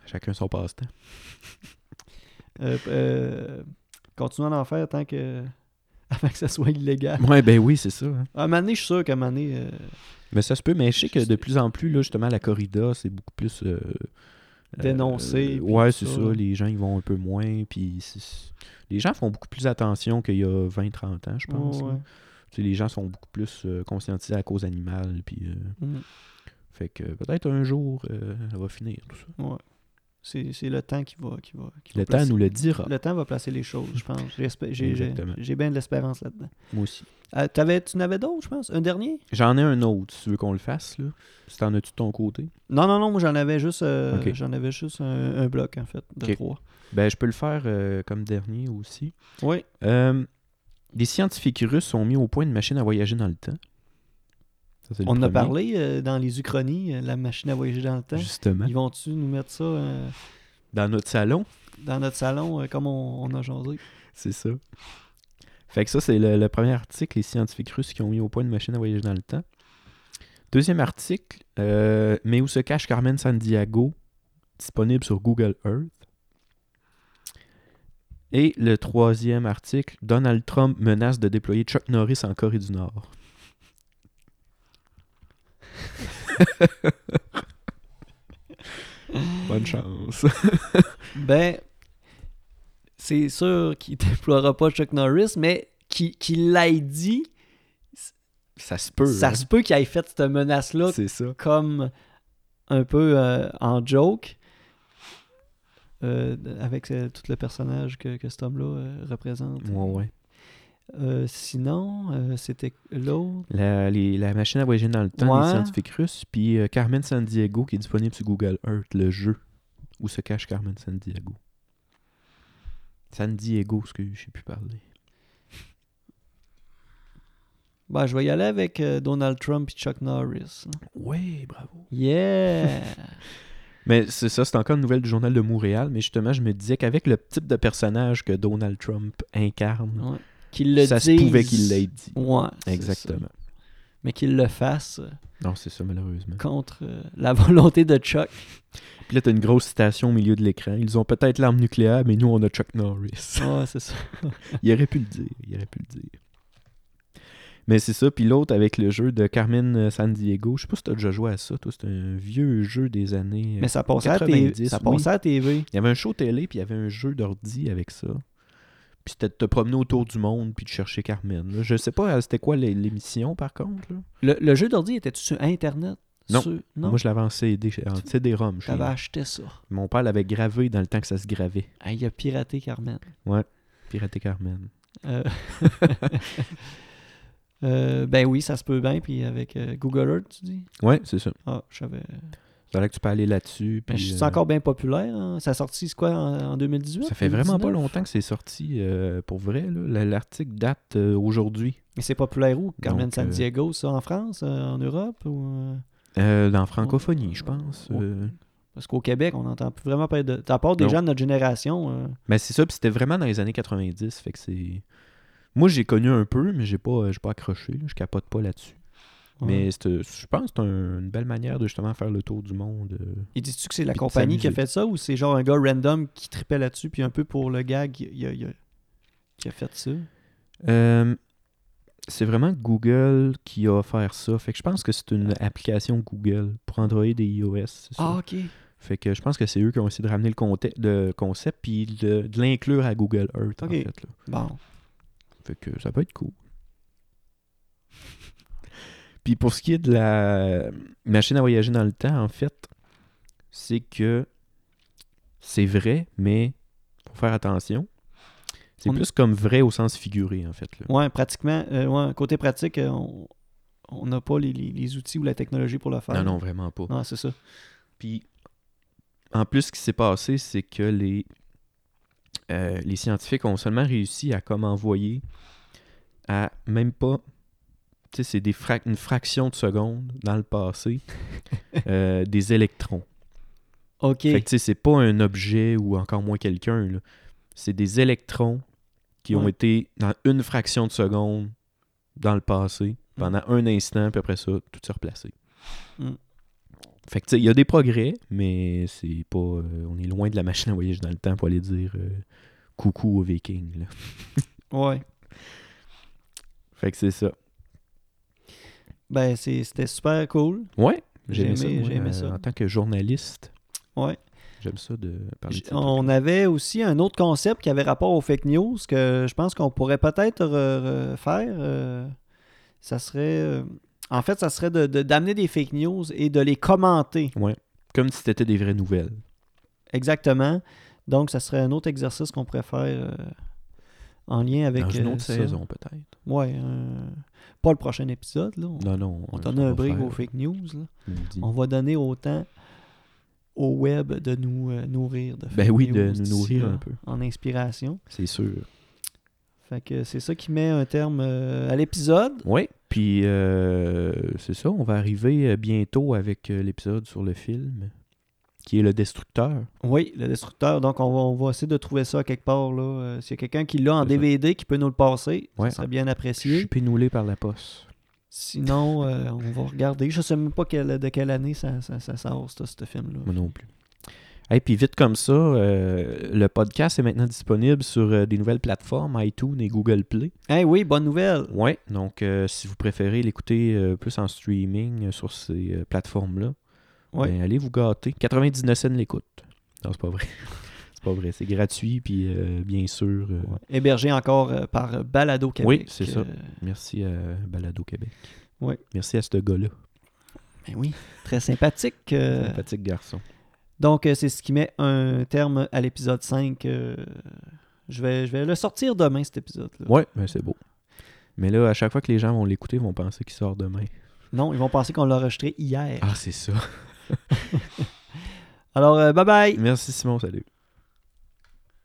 Chacun son passe-temps. [LAUGHS] euh, euh, continuons d'en faire tant que. [LAUGHS] avant que ça soit illégal. Ouais, ben oui, c'est ça. hein. À un moment donné, je suis sûr qu'à un moment donné, euh, Mais ça se peut, mais je sais que de plus en plus, là, justement, la corrida, c'est beaucoup plus. euh, Dénoncé, ouais, c'est ça. ça. Les gens, ils vont un peu moins. Puis les gens font beaucoup plus attention qu'il y a 20-30 ans, je pense. ouais. Les gens sont beaucoup plus euh, conscientisés à la cause animale. Puis, euh, Mhm. fait que peut-être un jour, euh, ça va finir tout ça. Ouais. C'est le temps qui va. Qui va, qui va Le temps nous le dira. Le temps va placer les choses, je pense. J'ai bien de l'espérance là-dedans. Moi aussi. Euh, t'avais- tu n'avais d'autres, je pense? Un dernier? J'en ai un autre, si tu veux qu'on le fasse. Là. Si t'en as-tu de ton côté? Non, non, non, moi j'en avais juste, euh, j'en avais juste un, un bloc, en fait, de trois. Ben, je peux le faire euh, comme dernier aussi. Oui. Des scientifiques russes ont mis au point une machine à voyager dans le temps. Ça, On en a premier. parlé euh, dans les Uchronies, euh, la machine à voyager dans le temps. Justement. Ils vont-tu nous mettre ça euh, Dans notre salon, dans notre salon euh, comme on, on a jasé? C'est ça. Fait que ça, c'est le, le premier article, les scientifiques russes qui ont mis au point une machine à voyager dans le temps. Deuxième article, euh, mais où se cache Carmen Sandiego, disponible sur Google Earth. Et le troisième article, Donald Trump menace de déployer Chuck Norris en Corée du Nord. [LAUGHS] Bonne chance. [LAUGHS] Ben, c'est sûr qu'il [LAUGHS] déploiera pas Chuck Norris, mais qu'il qu'il l'ait dit, Ça se peut. ça hein. se peut qu'il ait fait cette menace-là comme un peu euh, en joke euh, avec euh, tout le personnage que, que cet homme-là euh, représente. Ouais, ouais. Sinon, c'était l'autre. La, machine à voyager dans le temps, Ouais. les scientifiques russes, puis Carmen Sandiego qui est disponible sur Google Earth, le jeu où se cache Carmen Sandiego? San Diego, ce que je sais plus parler. Ben, je vais y aller avec Donald Trump et Chuck Norris. Oui, bravo. Yeah! [LAUGHS] Mais c'est ça, c'est encore une nouvelle du Journal de Montréal, mais justement, je me disais qu'avec le type de personnage que Donald Trump incarne, Ouais. Qu'il le ça se pouvait qu'il l'ait dit. Ouais. Exactement. Mais qu'il le fasse euh, Non, c'est ça, malheureusement. contre euh, la [LAUGHS] volonté de Chuck. Puis là, t'as une grosse citation au milieu de l'écran. Ils ont peut-être l'arme nucléaire, mais nous, on a Chuck Norris. Ouais, c'est ça. [LAUGHS] Il aurait pu le dire. Il aurait pu le dire. Mais c'est ça. Puis l'autre avec le jeu de Carmen euh, San Diego. Je sais pas si t'as déjà joué à ça. Toi, c'est un vieux jeu des années. euh, Mais ça passait, à, TV, 90, ça oui. passait à TV. Il y avait un show télé, puis il y avait un jeu d'ordi avec ça. Puis c'était de te promener autour du monde, puis de chercher Carmen. là. Je sais pas, euh, c'était quoi l'é- l'émission, par contre. là? Le, le jeu d'ordi était sur Internet? Non. Sur- non? Moi, je l'avais en CD, en CD-ROM. nous. acheté ça. Mon père l'avait gravé dans le temps que ça se gravait. Ah, il a piraté Carmen. Piraté Carmen. Euh, [LAUGHS] euh, ben oui, ça se peut bien. Puis avec euh, Google Earth, tu dis? Ouais, c'est ça. Ah, je savais. C'est vrai que tu peux aller là-dessus. Puis, je suis euh, encore bien populaire. hein? Ça a sorti, c'est quoi, en, en 2018? Ça fait vraiment pas 2019? longtemps que c'est sorti, euh, pour vrai. là. L'article date aujourd'hui. Mais c'est populaire où? Carmen Donc, San Diego, ça, en France, en Europe? Ou, dans francophonie, je pense. Ouais. Parce qu'au Québec, on n'entend plus vraiment parler de... À part des Non. gens de notre génération... euh, Mais c'est ça, puis c'était vraiment dans les années 90. Fait que c'est. Moi, j'ai connu un peu, mais j'ai pas, j'ai pas accroché. là. Je capote pas là-dessus. ouais. Mais je pense que c'est un- une belle manière de justement faire le tour du monde. euh. Et dis-tu que c'est la compagnie qui a fait ça ou c'est genre un gars random qui tripait là-dessus puis un peu pour le gag il a, il a- qui a fait ça? Euh, c'est vraiment Google qui a offert ça. Fait que je pense que c'est une application Google pour Android et iOS. ça. Ah, ok. Fait que je pense que c'est eux qui ont essayé de ramener le, conte- le concept puis de, de l'inclure à Google Earth, en Ok. fait. là. Bon. Fait que ça peut être cool. [LAUGHS] Puis pour ce qui est de la machine à voyager dans le temps, en fait, c'est que c'est vrai, mais faut faire attention. C'est On- plus comme vrai au sens figuré, en fait. Là. Ouais, pratiquement. euh, ouais, côté pratique, euh, on on n'a pas les, les- les outils ou la technologie pour le faire. Non, non, vraiment pas. Non, c'est ça. Puis, en plus, ce qui s'est passé, c'est que les euh, les scientifiques ont seulement réussi à comme envoyer à même pas, tu sais, c'est des frac- une fraction de seconde dans le passé, [LAUGHS] euh, des électrons. OK. Fait que tu sais, c'est pas un objet ou encore moins quelqu'un, là. C'est des électrons qui ont été dans une fraction de seconde dans le passé, pendant un instant, puis après ça, tout s'est replacé. Mm. Fait que tu sais, il y a des progrès, mais c'est pas. euh, on est loin de la machine à voyage dans le temps pour aller dire euh, coucou aux Vikings. là. [LAUGHS] Ouais. Fait que c'est ça. Ben, c'est- c'était super cool. Ouais, J'ai ça. aimé- moi, j'ai aimé euh, ça. En tant que journaliste, Ouais. j'aime ça de parler de ça. On avait aussi un autre concept qui avait rapport aux fake news que je pense qu'on pourrait peut-être re- refaire. euh, ça serait. Euh, en fait, ça serait de- de- d'amener des fake news et de les commenter. Comme si c'était des vraies nouvelles. Exactement. Donc, ça serait un autre exercice qu'on pourrait faire euh, en lien avec. Dans une euh, autre ça. saison, peut-être. Ouais. euh, pas le prochain épisode, là. On, Non, non. on euh, donne un va break faire, aux fake news. là. On va donner autant au web de nous euh, nourrir de Ben fake oui, de nous nourrir un peu. En inspiration. C'est sûr. Fait que c'est ça qui met un terme euh, à l'épisode. Oui, puis euh, c'est ça, on va arriver euh, bientôt avec euh, l'épisode sur le film, qui est Le Destructeur. Oui, le destructeur. Donc, on va, on va essayer de trouver ça quelque part. là. Euh, S'il y a quelqu'un qui l'a en ça. DVD qui peut nous le passer, Ouais. ça serait bien Je apprécié. suis pénoulé par la poste. Sinon, euh, on va regarder. Je sais même pas quelle- de quelle année ça, ça, ça sort, ce film-là. Moi non plus. Et puis vite comme ça, euh, le podcast est maintenant disponible sur euh, des nouvelles plateformes, iTunes et Google Play. Eh oui, bonne nouvelle. Ouais, donc euh, si vous préférez l'écouter plus en streaming sur ces plateformes-là, Ouais. ben, allez vous gâter. 99 cents l'écoute. Non, c'est pas vrai. [LAUGHS] c'est pas vrai. C'est gratuit, puis bien sûr, Ouais. Hébergé encore par Balado Québec. Oui, c'est ça. Merci à Balado Québec. Ouais. Merci à ce gars-là. ben oui, très sympathique. Sympathique garçon. Donc, euh, c'est ce qui met un terme à l'épisode 5. euh, je, vais, je vais le sortir demain, cet épisode-là. Ouais, ben c'est beau. Mais là, à chaque fois que les gens vont l'écouter, ils vont penser qu'il sort demain. Non, ils vont penser qu'on l'a enregistré hier. Ah, c'est ça. [LAUGHS] Alors, euh, bye bye. Merci Simon, salut.